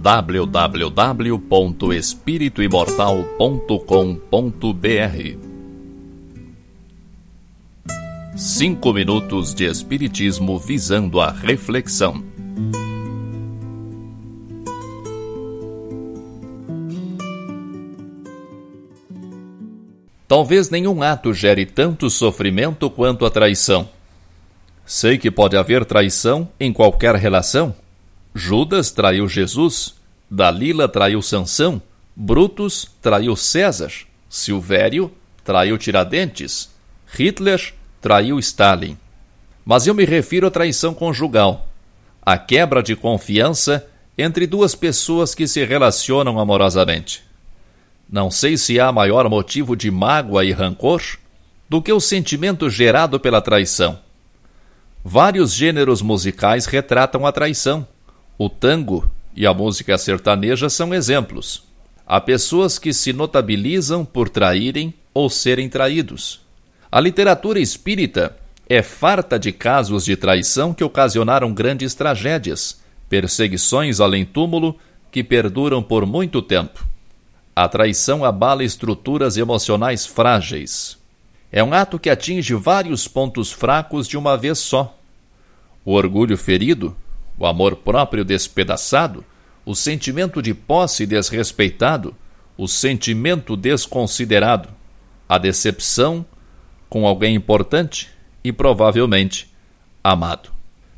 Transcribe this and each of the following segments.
www.espirituimortal.com.br Cinco minutos de Espiritismo visando a reflexão. Talvez nenhum ato gere tanto sofrimento quanto a traição. Sei que pode haver traição em qualquer relação. Judas traiu Jesus, Dalila traiu Sansão, Brutus traiu César, Silvério traiu Tiradentes, Hitler traiu Stalin. Mas eu me refiro à traição conjugal, a quebra de confiança entre duas pessoas que se relacionam amorosamente. Não sei se há maior motivo de mágoa e rancor do que o sentimento gerado pela traição. Vários gêneros musicais retratam a traição. O tango e a música sertaneja são exemplos. Há pessoas que se notabilizam por traírem ou serem traídos. A literatura espírita é farta de casos de traição que ocasionaram grandes tragédias, perseguições além túmulo que perduram por muito tempo. A traição abala estruturas emocionais frágeis. É um ato que atinge vários pontos fracos de uma vez só. O orgulho ferido, o amor próprio despedaçado, o sentimento de posse desrespeitado, o sentimento desconsiderado, a decepção com alguém importante e provavelmente amado.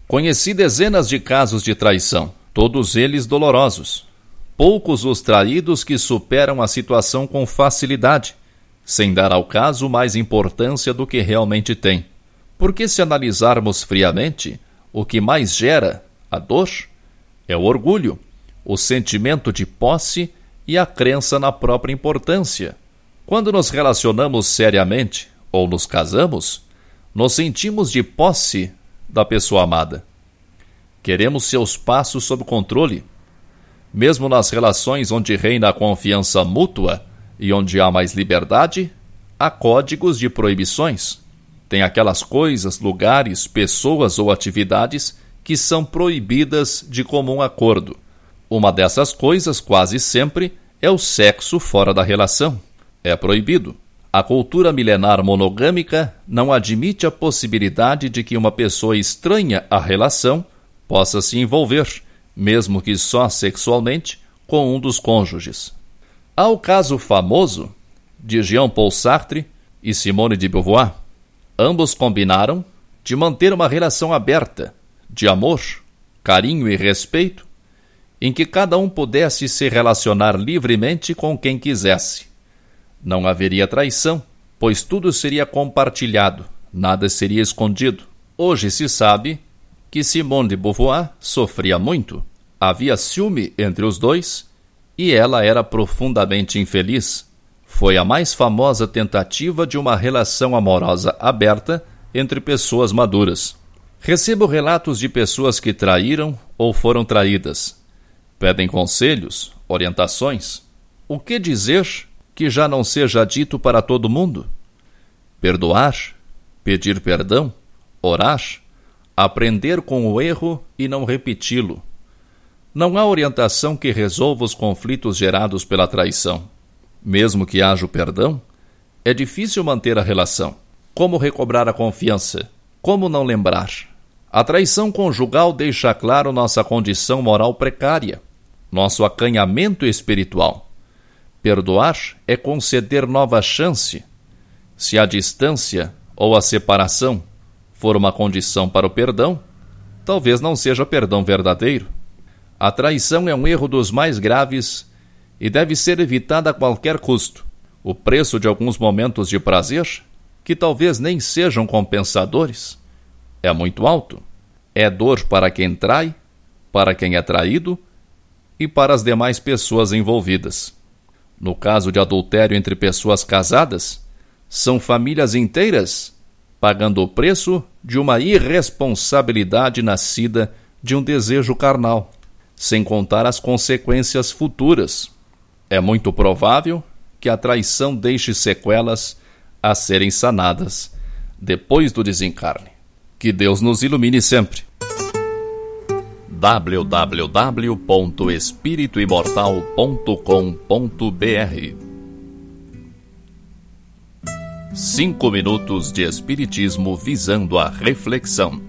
Conheci dezenas de casos de traição, todos eles dolorosos poucos os traídos que superam a situação com facilidade, sem dar ao caso mais importância do que realmente tem. Porque, se analisarmos friamente, o que mais gera a dor é o orgulho, o sentimento de posse e a crença na própria importância. Quando nos relacionamos seriamente ou nos casamos, nos sentimos de posse da pessoa amada. Queremos seus passos sob controle mesmo nas relações onde reina a confiança mútua e onde há mais liberdade, há códigos de proibições. Tem aquelas coisas, lugares, pessoas ou atividades que são proibidas de comum acordo. Uma dessas coisas, quase sempre, é o sexo fora da relação. É proibido. A cultura milenar monogâmica não admite a possibilidade de que uma pessoa estranha à relação possa se envolver mesmo que só sexualmente, com um dos cônjuges. Há o caso famoso de Jean-Paul Sartre e Simone de Beauvoir. Ambos combinaram de manter uma relação aberta, de amor, carinho e respeito, em que cada um pudesse se relacionar livremente com quem quisesse. Não haveria traição, pois tudo seria compartilhado, nada seria escondido. Hoje se sabe que Simone de Beauvoir sofria muito. Havia ciúme entre os dois e ela era profundamente infeliz. Foi a mais famosa tentativa de uma relação amorosa aberta entre pessoas maduras. Recebo relatos de pessoas que traíram ou foram traídas. Pedem conselhos, orientações. O que dizer que já não seja dito para todo mundo? Perdoar? Pedir perdão? Orar? aprender com o erro e não repeti-lo. Não há orientação que resolva os conflitos gerados pela traição. Mesmo que haja o perdão, é difícil manter a relação. Como recobrar a confiança? Como não lembrar? A traição conjugal deixa claro nossa condição moral precária, nosso acanhamento espiritual. Perdoar é conceder nova chance. Se a distância ou a separação for uma condição para o perdão, talvez não seja perdão verdadeiro. A traição é um erro dos mais graves e deve ser evitada a qualquer custo. O preço de alguns momentos de prazer, que talvez nem sejam compensadores, é muito alto. É dor para quem trai, para quem é traído e para as demais pessoas envolvidas. No caso de adultério entre pessoas casadas, são famílias inteiras pagando o preço de uma irresponsabilidade nascida de um desejo carnal, sem contar as consequências futuras. É muito provável que a traição deixe sequelas a serem sanadas depois do desencarne. Que Deus nos ilumine sempre. www.espirituimortal.com.br Cinco minutos de Espiritismo visando a reflexão.